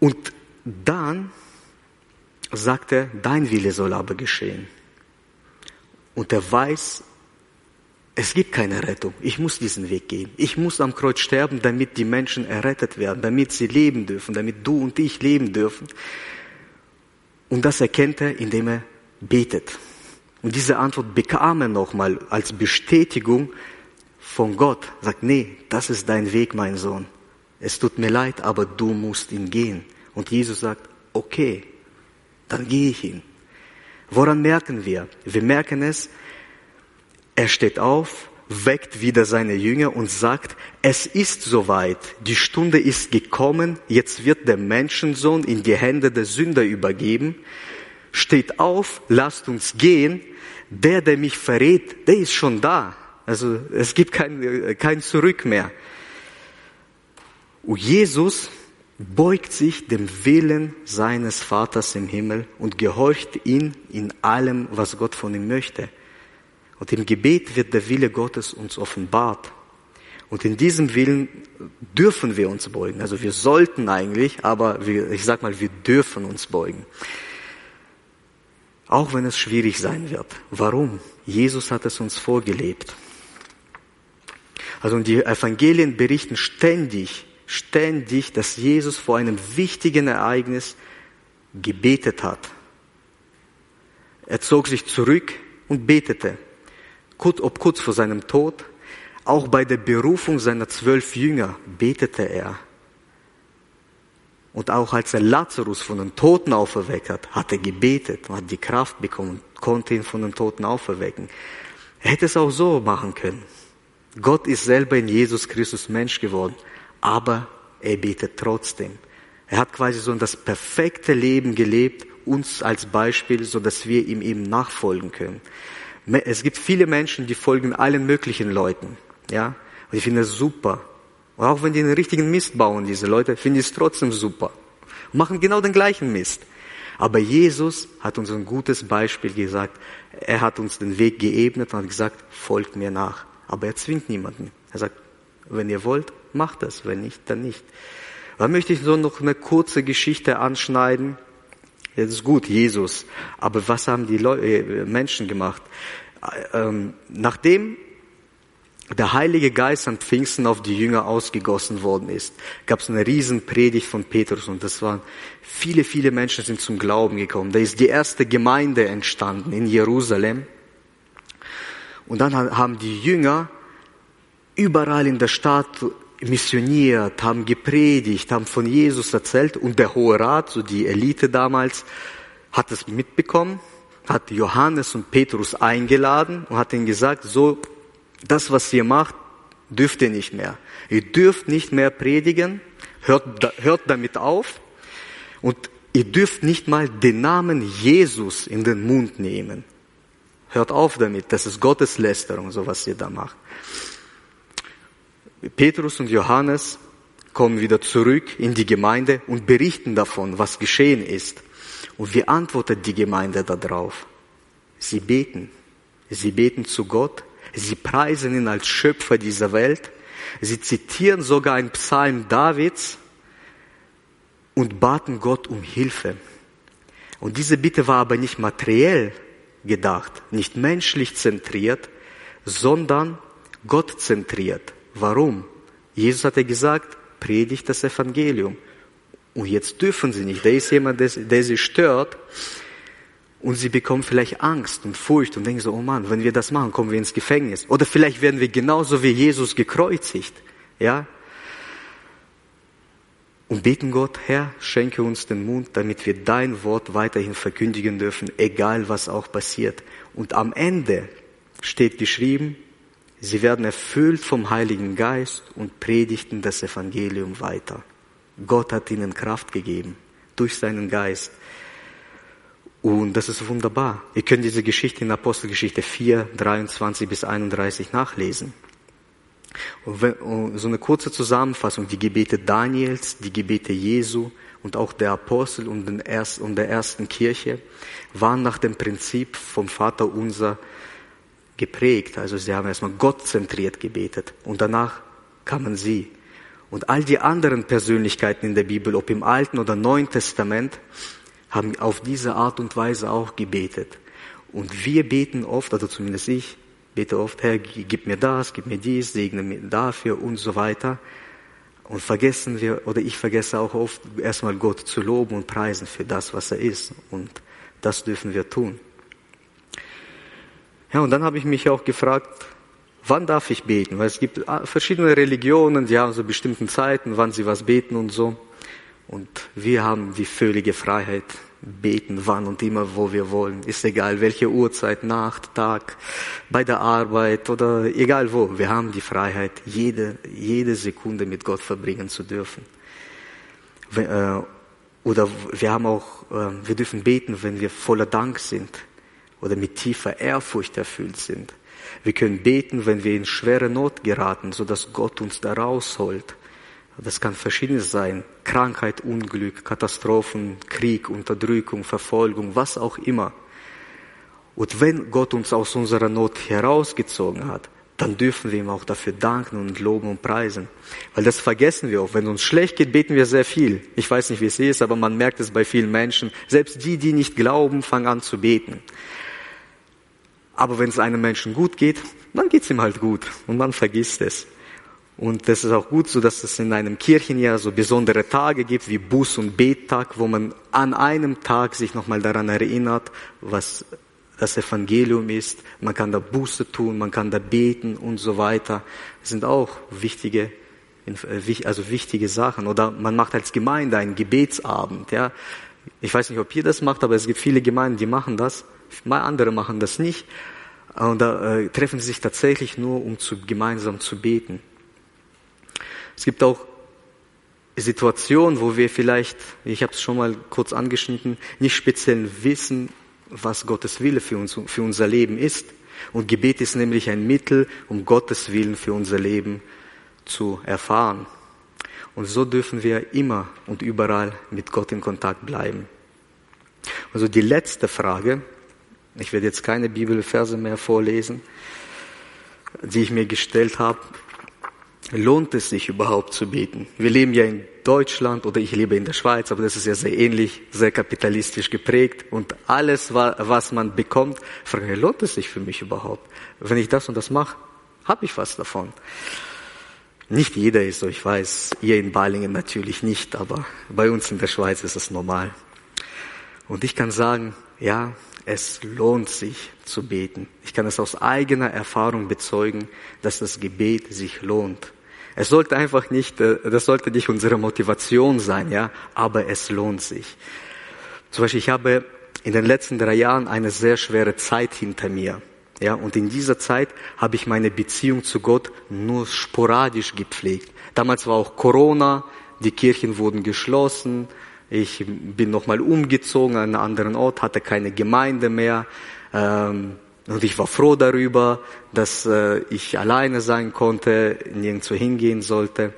Und dann sagt er, dein Wille soll aber geschehen. Und er weiß, es gibt keine Rettung. Ich muss diesen Weg gehen. Ich muss am Kreuz sterben, damit die Menschen errettet werden, damit sie leben dürfen, damit du und ich leben dürfen. Und das erkennt er, indem er betet. Und diese Antwort bekam er nochmal als Bestätigung von Gott. Sagt, nee, das ist dein Weg, mein Sohn es tut mir leid, aber du musst ihn gehen. Und Jesus sagt, okay, dann gehe ich ihn. Woran merken wir? Wir merken es, er steht auf, weckt wieder seine Jünger und sagt, es ist soweit, die Stunde ist gekommen, jetzt wird der Menschensohn in die Hände der Sünder übergeben. Steht auf, lasst uns gehen. Der, der mich verrät, der ist schon da. Also es gibt kein, kein Zurück mehr. Und Jesus beugt sich dem Willen seines Vaters im Himmel und gehorcht ihn in allem, was Gott von ihm möchte. Und im Gebet wird der Wille Gottes uns offenbart. Und in diesem Willen dürfen wir uns beugen. Also wir sollten eigentlich, aber wir, ich sag mal, wir dürfen uns beugen. Auch wenn es schwierig sein wird. Warum? Jesus hat es uns vorgelebt. Also die Evangelien berichten ständig ständig, dass Jesus vor einem wichtigen Ereignis gebetet hat. Er zog sich zurück und betete, ob kurz vor seinem Tod, auch bei der Berufung seiner zwölf Jünger betete er. Und auch als er Lazarus von den Toten auferweckt hat, hat er gebetet und hat die Kraft bekommen, konnte ihn von den Toten auferwecken. Er hätte es auch so machen können. Gott ist selber in Jesus Christus Mensch geworden aber er betet trotzdem. Er hat quasi so das perfekte Leben gelebt, uns als Beispiel, so dass wir ihm eben nachfolgen können. Es gibt viele Menschen, die folgen allen möglichen Leuten, ja, und ich finde es super. Und auch wenn die den richtigen Mist bauen, diese Leute, finde ich es trotzdem super. Und machen genau den gleichen Mist. Aber Jesus hat uns ein gutes Beispiel gesagt. Er hat uns den Weg geebnet und hat gesagt, folgt mir nach. Aber er zwingt niemanden. Er sagt, wenn ihr wollt, macht das. Wenn nicht, dann nicht. Dann möchte ich so noch eine kurze Geschichte anschneiden. Das ist gut, Jesus. Aber was haben die Leute, äh, Menschen gemacht? Ähm, nachdem der Heilige Geist an Pfingsten auf die Jünger ausgegossen worden ist, gab es eine Riesenpredigt von Petrus und das waren viele, viele Menschen sind zum Glauben gekommen. Da ist die erste Gemeinde entstanden in Jerusalem. Und dann haben die Jünger überall in der Stadt missioniert, haben gepredigt, haben von Jesus erzählt und der Hohe Rat, so die Elite damals, hat es mitbekommen, hat Johannes und Petrus eingeladen und hat ihnen gesagt, so, das, was ihr macht, dürft ihr nicht mehr. Ihr dürft nicht mehr predigen, hört, hört damit auf und ihr dürft nicht mal den Namen Jesus in den Mund nehmen. Hört auf damit, das ist Gotteslästerung, so was ihr da macht. Petrus und Johannes kommen wieder zurück in die Gemeinde und berichten davon, was geschehen ist. Und wie antwortet die Gemeinde darauf? Sie beten. Sie beten zu Gott. Sie preisen ihn als Schöpfer dieser Welt. Sie zitieren sogar einen Psalm Davids und baten Gott um Hilfe. Und diese Bitte war aber nicht materiell gedacht, nicht menschlich zentriert, sondern Gott zentriert. Warum? Jesus hatte gesagt, predigt das Evangelium. Und jetzt dürfen sie nicht. Da ist jemand, der, der sie stört. Und sie bekommen vielleicht Angst und Furcht und denken so, oh Mann, wenn wir das machen, kommen wir ins Gefängnis. Oder vielleicht werden wir genauso wie Jesus gekreuzigt. Ja? Und beten Gott, Herr, schenke uns den Mund, damit wir dein Wort weiterhin verkündigen dürfen, egal was auch passiert. Und am Ende steht geschrieben, Sie werden erfüllt vom Heiligen Geist und predigten das Evangelium weiter. Gott hat ihnen Kraft gegeben durch seinen Geist. Und das ist wunderbar. Ihr könnt diese Geschichte in Apostelgeschichte 4, 23 bis 31 nachlesen. Und so eine kurze Zusammenfassung, die Gebete Daniels, die Gebete Jesu und auch der Apostel und, der ersten Kirche waren nach dem Prinzip vom Vater unser geprägt. Also sie haben erstmal Gott zentriert gebetet und danach kamen sie. Und all die anderen Persönlichkeiten in der Bibel, ob im Alten oder Neuen Testament, haben auf diese Art und Weise auch gebetet. Und wir beten oft, also zumindest ich, bete oft, Herr, gib mir das, gib mir dies, segne mir dafür und so weiter. Und vergessen wir, oder ich vergesse auch oft, erstmal Gott zu loben und preisen für das, was er ist. Und das dürfen wir tun. Ja, und dann habe ich mich auch gefragt, wann darf ich beten? Weil es gibt ah, verschiedene Religionen, die haben so bestimmten Zeiten, wann sie was beten und so. Und wir haben die völlige Freiheit, beten, wann und immer, wo wir wollen. Ist egal, welche Uhrzeit, Nacht, Tag, bei der Arbeit oder egal wo. Wir haben die Freiheit, jede, jede Sekunde mit Gott verbringen zu dürfen. Äh, oder wir haben auch, äh, wir dürfen beten, wenn wir voller Dank sind oder mit tiefer Ehrfurcht erfüllt sind. Wir können beten, wenn wir in schwere Not geraten, so dass Gott uns da rausholt. Das kann verschiedenes sein. Krankheit, Unglück, Katastrophen, Krieg, Unterdrückung, Verfolgung, was auch immer. Und wenn Gott uns aus unserer Not herausgezogen hat, dann dürfen wir ihm auch dafür danken und loben und preisen. Weil das vergessen wir auch. Wenn uns schlecht geht, beten wir sehr viel. Ich weiß nicht, wie es ist, aber man merkt es bei vielen Menschen. Selbst die, die nicht glauben, fangen an zu beten. Aber wenn es einem Menschen gut geht, dann geht es ihm halt gut und man vergisst es. Und das ist auch gut so, dass es in einem Kirchenjahr so besondere Tage gibt, wie Buß- und Bettag, wo man an einem Tag sich nochmal daran erinnert, was das Evangelium ist. Man kann da Buße tun, man kann da beten und so weiter. Das sind auch wichtige, äh, also wichtige Sachen. Oder man macht als Gemeinde einen Gebetsabend, ja. Ich weiß nicht, ob ihr das macht, aber es gibt viele Gemeinden, die machen das. Mal andere machen das nicht. Und da äh, treffen sie sich tatsächlich nur, um zu, gemeinsam zu beten. Es gibt auch Situationen, wo wir vielleicht, ich habe es schon mal kurz angeschnitten, nicht speziell wissen, was Gottes Wille für, uns, für unser Leben ist. Und Gebet ist nämlich ein Mittel, um Gottes Willen für unser Leben zu erfahren. Und so dürfen wir immer und überall mit Gott in Kontakt bleiben. Also die letzte Frage, ich werde jetzt keine Bibelverse mehr vorlesen, die ich mir gestellt habe, lohnt es sich überhaupt zu beten? Wir leben ja in Deutschland oder ich lebe in der Schweiz, aber das ist ja sehr ähnlich, sehr kapitalistisch geprägt und alles, was man bekommt, frage lohnt es sich für mich überhaupt? Wenn ich das und das mache, habe ich was davon. Nicht jeder ist so, ich weiß, ihr in Balingen natürlich nicht, aber bei uns in der Schweiz ist es normal. Und ich kann sagen, ja, es lohnt sich zu beten. Ich kann es aus eigener Erfahrung bezeugen, dass das Gebet sich lohnt. Es sollte einfach nicht, äh, das sollte nicht unsere Motivation sein, ja, aber es lohnt sich. Zum Beispiel, ich habe in den letzten drei Jahren eine sehr schwere Zeit hinter mir. Ja, und in dieser Zeit habe ich meine Beziehung zu Gott nur sporadisch gepflegt. Damals war auch Corona, die Kirchen wurden geschlossen, ich bin nochmal umgezogen an einen anderen Ort, hatte keine Gemeinde mehr. Ähm, und ich war froh darüber, dass äh, ich alleine sein konnte, nirgendwo hingehen sollte.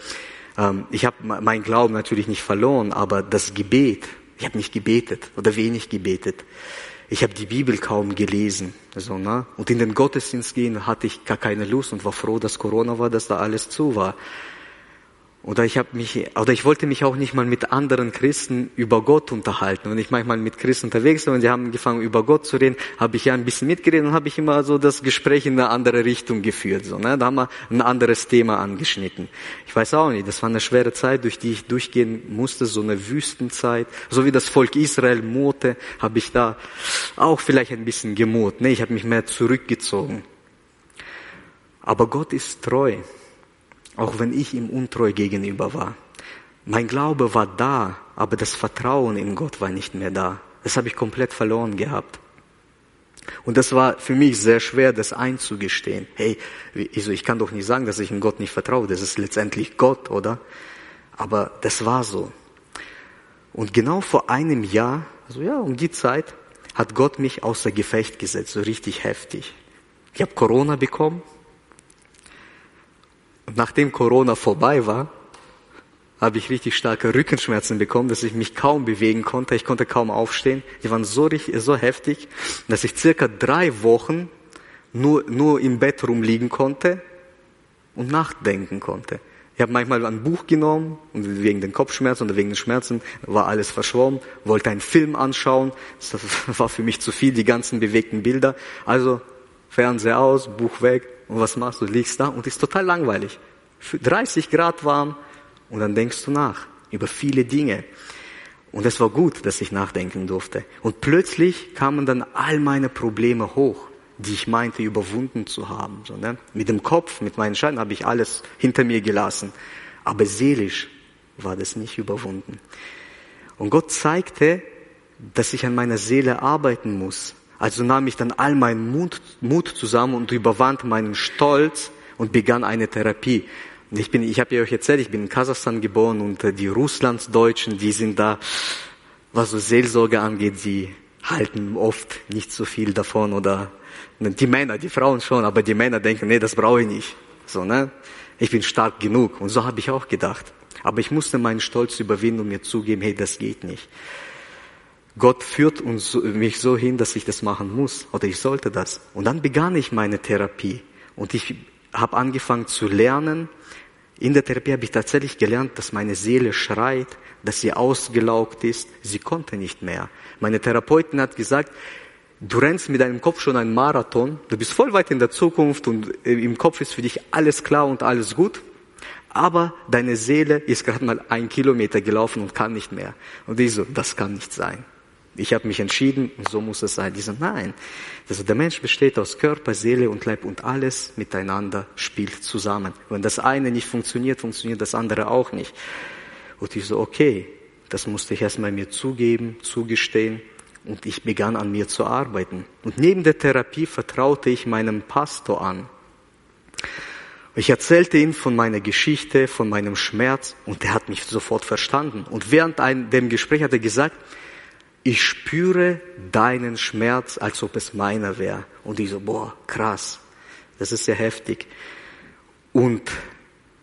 Ähm, ich habe meinen Glauben natürlich nicht verloren, aber das Gebet, ich habe nicht gebetet oder wenig gebetet. Ich habe die Bibel kaum gelesen. So, ne? Und in den Gottesdienst gehen hatte ich gar keine Lust und war froh, dass Corona war, dass da alles zu war. Oder ich habe mich, oder ich wollte mich auch nicht mal mit anderen Christen über Gott unterhalten. Wenn ich manchmal mit Christen unterwegs war und sie haben angefangen über Gott zu reden, habe ich ja ein bisschen mitgeredet und habe ich immer so das Gespräch in eine andere Richtung geführt. So, ne? Da haben wir ein anderes Thema angeschnitten. Ich weiß auch nicht, das war eine schwere Zeit, durch die ich durchgehen musste, so eine Wüstenzeit. So wie das Volk Israel murrte, habe ich da auch vielleicht ein bisschen gemurrt. Ne? Ich habe mich mehr zurückgezogen. Aber Gott ist treu auch wenn ich ihm untreu gegenüber war. Mein Glaube war da, aber das Vertrauen in Gott war nicht mehr da. Das habe ich komplett verloren gehabt. Und das war für mich sehr schwer, das einzugestehen. Hey, also ich kann doch nicht sagen, dass ich in Gott nicht vertraue. Das ist letztendlich Gott, oder? Aber das war so. Und genau vor einem Jahr, also ja, um die Zeit, hat Gott mich außer Gefecht gesetzt, so richtig heftig. Ich habe Corona bekommen, nachdem Corona vorbei war, habe ich richtig starke Rückenschmerzen bekommen, dass ich mich kaum bewegen konnte. Ich konnte kaum aufstehen. Die waren so, richtig, so heftig, dass ich circa drei Wochen nur, nur im Bett rumliegen konnte und nachdenken konnte. Ich habe manchmal ein Buch genommen und wegen den Kopfschmerzen oder wegen den Schmerzen war alles verschwommen, wollte einen Film anschauen. Das war für mich zu viel, die ganzen bewegten Bilder. Also Fernseher aus, Buch weg, und was machst du? Liegst da und ist total langweilig. 30 Grad warm und dann denkst du nach über viele Dinge. Und es war gut, dass ich nachdenken durfte. Und plötzlich kamen dann all meine Probleme hoch, die ich meinte überwunden zu haben. So, ne? Mit dem Kopf, mit meinen Scheinen habe ich alles hinter mir gelassen. Aber seelisch war das nicht überwunden. Und Gott zeigte dass ich an meiner Seele arbeiten muss. Also nahm ich dann all meinen Mut, Mut zusammen und überwand meinen Stolz und begann eine Therapie. Ich bin, ich habe ja euch erzählt, ich bin in Kasachstan geboren und äh, die Russlandsdeutschen, die sind da, was so Seelsorge angeht, die halten oft nicht so viel davon oder die Männer, die Frauen schon, aber die Männer denken, nee, das brauche ich nicht. So, ne? Ich bin stark genug. Und so habe ich auch gedacht. Aber ich musste meinen Stolz überwinden und mir zugeben, hey, das geht nicht. Gott führt uns, mich so hin, dass ich das machen muss oder ich sollte das. Und dann begann ich meine Therapie und ich habe angefangen zu lernen. In der Therapie habe ich tatsächlich gelernt, dass meine Seele schreit, dass sie ausgelaugt ist. Sie konnte nicht mehr. Meine Therapeutin hat gesagt, du rennst mit deinem Kopf schon einen Marathon, du bist voll weit in der Zukunft und äh, im Kopf ist für dich alles klar und alles gut. Aber deine Seele ist gerade mal ein Kilometer gelaufen und kann nicht mehr. Und ich so, das kann nicht sein. Ich habe mich entschieden so muss es sein. Die sagen, nein. Also der Mensch besteht aus Körper, Seele und Leib und alles miteinander spielt zusammen. Wenn das eine nicht funktioniert, funktioniert das andere auch nicht. Und ich so, okay, das musste ich erstmal mir zugeben, zugestehen und ich begann an mir zu arbeiten. Und neben der Therapie vertraute ich meinem Pastor an. Ich erzählte ihm von meiner Geschichte, von meinem Schmerz und er hat mich sofort verstanden. Und während einem, dem Gespräch hat er gesagt, ich spüre deinen Schmerz, als ob es meiner wäre. Und ich so, boah, krass, das ist sehr heftig. Und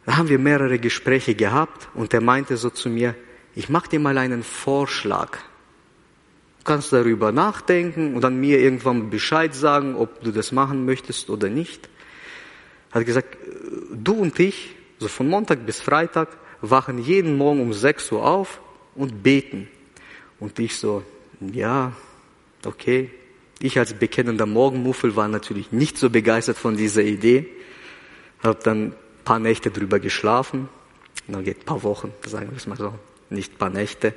da haben wir mehrere Gespräche gehabt und er meinte so zu mir, ich mache dir mal einen Vorschlag. Du kannst darüber nachdenken und dann mir irgendwann Bescheid sagen, ob du das machen möchtest oder nicht. Er hat gesagt, du und ich, so von Montag bis Freitag, wachen jeden Morgen um 6 Uhr auf und beten. Und ich so, ja, okay. Ich als bekennender Morgenmuffel war natürlich nicht so begeistert von dieser Idee. Habe dann paar Nächte drüber geschlafen. Dann geht ein paar Wochen, sagen wir es mal so, nicht paar Nächte.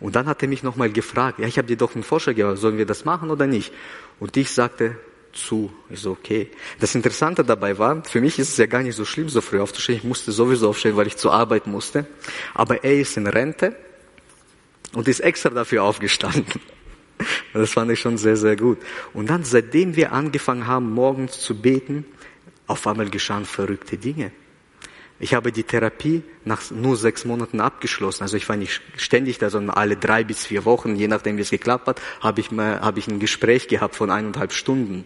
Und dann hat er mich nochmal gefragt, ja, ich habe dir doch einen Vorschlag gegeben, sollen wir das machen oder nicht? Und ich sagte zu. Ich so, okay. Das Interessante dabei war, für mich ist es ja gar nicht so schlimm, so früh aufzustehen. Ich musste sowieso aufstehen, weil ich zur Arbeit musste. Aber er ist in Rente und ist extra dafür aufgestanden. Das fand ich schon sehr, sehr gut. Und dann, seitdem wir angefangen haben, morgens zu beten, auf einmal geschahen verrückte Dinge. Ich habe die Therapie nach nur sechs Monaten abgeschlossen. Also ich war nicht ständig da, sondern alle drei bis vier Wochen, je nachdem wie es geklappt hat, habe ich, mal, habe ich ein Gespräch gehabt von eineinhalb Stunden.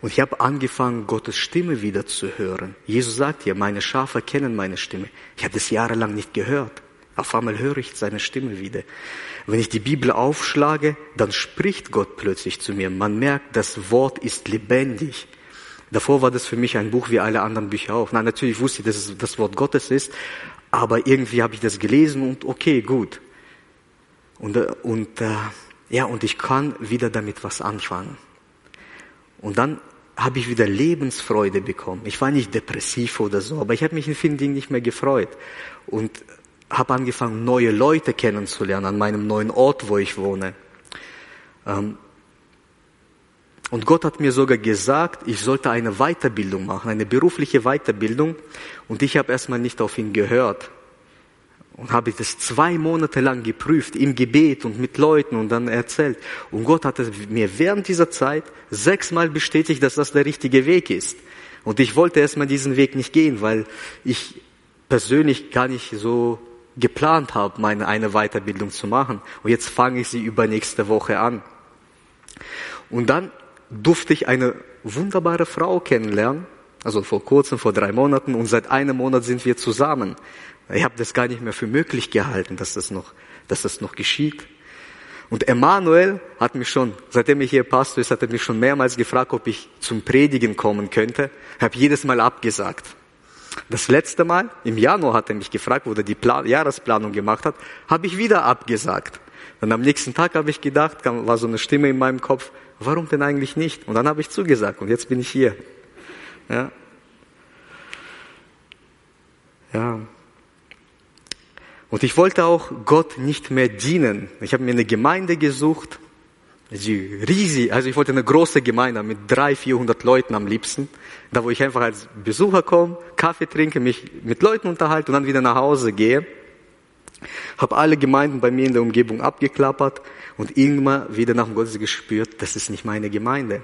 Und ich habe angefangen, Gottes Stimme wieder zu hören. Jesus sagt ja, meine Schafe kennen meine Stimme. Ich habe das jahrelang nicht gehört. Auf einmal höre ich seine Stimme wieder. Wenn ich die Bibel aufschlage, dann spricht Gott plötzlich zu mir. Man merkt, das Wort ist lebendig. Davor war das für mich ein Buch wie alle anderen Bücher auch. Nein, natürlich wusste ich, dass es das Wort Gottes ist, aber irgendwie habe ich das gelesen und okay, gut. Und, äh, und äh, ja, und ich kann wieder damit was anfangen. Und dann habe ich wieder Lebensfreude bekommen. Ich war nicht depressiv oder so, aber ich habe mich in vielen Dingen nicht mehr gefreut. Und habe angefangen, neue Leute kennenzulernen an meinem neuen Ort, wo ich wohne. Ähm, und Gott hat mir sogar gesagt, ich sollte eine Weiterbildung machen, eine berufliche Weiterbildung. Und ich habe erstmal nicht auf ihn gehört. Und habe das zwei Monate lang geprüft, im Gebet und mit Leuten und dann erzählt. Und Gott hat mir während dieser Zeit sechsmal bestätigt, dass das der richtige Weg ist. Und ich wollte erstmal diesen Weg nicht gehen, weil ich persönlich gar nicht so geplant habe, meine eine Weiterbildung zu machen. Und jetzt fange ich sie übernächste Woche an. Und dann durfte ich eine wunderbare Frau kennenlernen, also vor kurzem, vor drei Monaten, und seit einem Monat sind wir zusammen. Ich habe das gar nicht mehr für möglich gehalten, dass das noch, dass das noch geschieht. Und Emanuel hat mich schon, seitdem ich hier Pastor ist, hat er mich schon mehrmals gefragt, ob ich zum Predigen kommen könnte. Ich habe jedes Mal abgesagt. Das letzte Mal, im Januar hat er mich gefragt, wo er die Plan Jahresplanung gemacht hat, habe ich wieder abgesagt. Und am nächsten Tag habe ich gedacht, war so eine Stimme in meinem Kopf, warum denn eigentlich nicht? Und dann habe ich zugesagt und jetzt bin ich hier. Ja. Ja. Und ich wollte auch Gott nicht mehr dienen. Ich habe mir eine Gemeinde gesucht, die riesig, also ich wollte eine große Gemeinde mit drei, vierhundert Leuten am liebsten, da wo ich einfach als Besucher komme, Kaffee trinke, mich mit Leuten unterhalte und dann wieder nach Hause gehe. habe alle Gemeinden bei mir in der Umgebung abgeklappert und irgendwann wieder nach dem Gottesdienst gespürt, das ist nicht meine Gemeinde.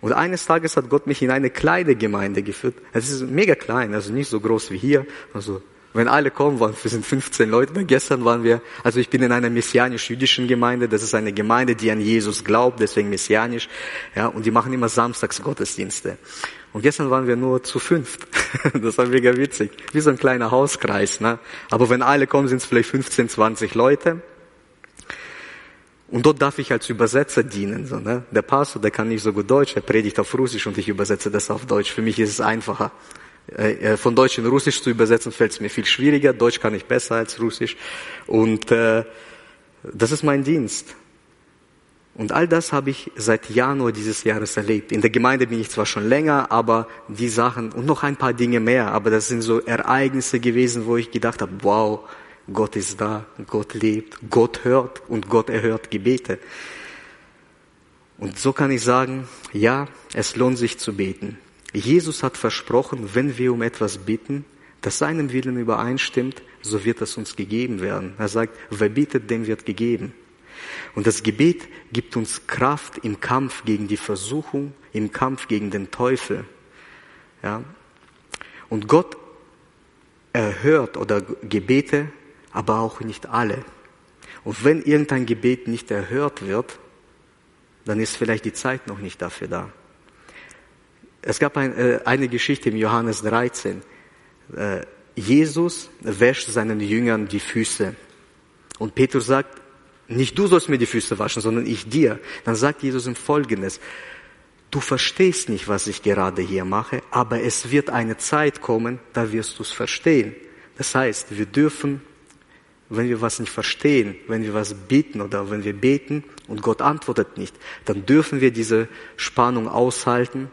Und eines Tages hat Gott mich in eine kleine Gemeinde geführt. Es ist mega klein, also nicht so groß wie hier. Also wenn alle kommen, waren, wir sind 15 Leute. Gestern waren wir, also ich bin in einer messianisch-jüdischen Gemeinde. Das ist eine Gemeinde, die an Jesus glaubt, deswegen messianisch. Ja, und die machen immer samstags Gottesdienste. Und gestern waren wir nur zu fünft. Das war mega witzig. Wie so ein kleiner Hauskreis. Ne? Aber wenn alle kommen, sind es vielleicht 15, 20 Leute. Und dort darf ich als Übersetzer dienen. So, ne? Der Pastor, der kann nicht so gut Deutsch, er predigt auf Russisch und ich übersetze das auf Deutsch. Für mich ist es einfacher. Äh, äh, von Deutsch in Russisch zu übersetzen fällt es mir viel schwieriger. Deutsch kann ich besser als Russisch. Und äh, das ist mein Dienst. Und all das habe ich seit Januar dieses Jahres erlebt. In der Gemeinde bin ich zwar schon länger, aber die Sachen und noch ein paar Dinge mehr, aber das sind so Ereignisse gewesen, wo ich gedacht habe, wow, Gott ist da, Gott lebt, Gott hört und Gott erhört Gebete. Und so kann ich sagen, ja, es lohnt sich zu beten. Jesus hat versprochen, wenn wir um etwas bitten, das seinem Willen übereinstimmt, so wird es uns gegeben werden. Er sagt, wer bittet, dem wird gegeben. Und das Gebet gibt uns Kraft im Kampf gegen die Versuchung, im Kampf gegen den Teufel. Ja? Und Gott erhört oder Gebete aber auch nicht alle. Und wenn irgendein Gebet nicht erhört wird, dann ist vielleicht die Zeit noch nicht dafür da. Es gab ein, äh, eine Geschichte im Johannes 13. Äh, Jesus wäscht seinen Jüngern die Füße. Und Petrus sagt, nicht du sollst mir die Füße waschen, sondern ich dir. Dann sagt Jesus ihm Folgendes. Du verstehst nicht, was ich gerade hier mache, aber es wird eine Zeit kommen, da wirst du es verstehen. Das heißt, wir dürfen wenn wir was nicht verstehen, wenn wir was beten oder wenn wir beten und Gott antwortet nicht, dann dürfen wir diese Spannung aushalten,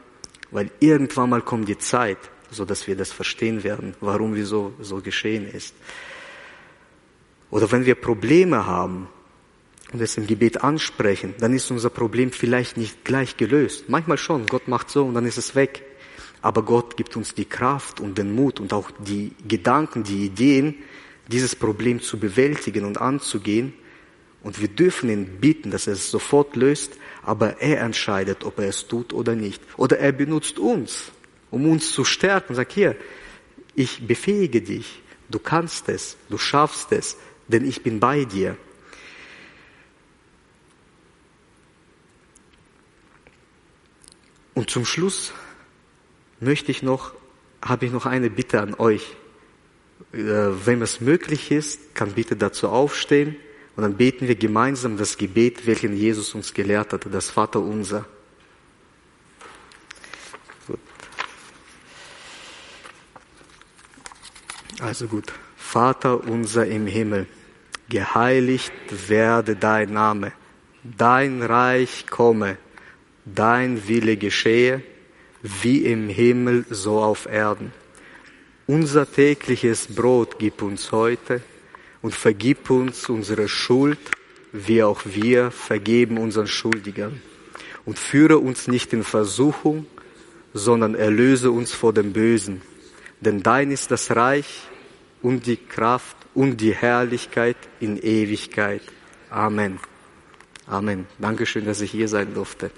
weil irgendwann mal kommt die Zeit, so dass wir das verstehen werden, warum wieso so geschehen ist. Oder wenn wir Probleme haben und es im Gebet ansprechen, dann ist unser Problem vielleicht nicht gleich gelöst. Manchmal schon, Gott macht so und dann ist es weg. Aber Gott gibt uns die Kraft und den Mut und auch die Gedanken, die Ideen, dieses Problem zu bewältigen und anzugehen. Und wir dürfen ihn bitten, dass er es sofort löst, aber er entscheidet, ob er es tut oder nicht. Oder er benutzt uns, um uns zu stärken. Sag hier, ich befähige dich, du kannst es, du schaffst es, denn ich bin bei dir. Und zum Schluss möchte ich noch, habe ich noch eine Bitte an euch. Äh, wenn es möglich ist, kann bitte dazu aufstehen und dann beten wir gemeinsam das Gebet, welchen Jesus uns gelehrt hat, das Vater unser. Gut. Also gut. Vater unser im Himmel, geheiligt werde dein Name, dein Reich komme, dein Wille geschehe, wie im Himmel so auf Erden. Unser tägliches Brot gib uns heute und vergib uns unsere Schuld, wie auch wir vergeben unseren Schuldigern. Und führe uns nicht in Versuchung, sondern erlöse uns vor dem Bösen. Denn dein ist das Reich und die Kraft und die Herrlichkeit in Ewigkeit. Amen. Amen. Dankeschön, dass ich hier sein durfte.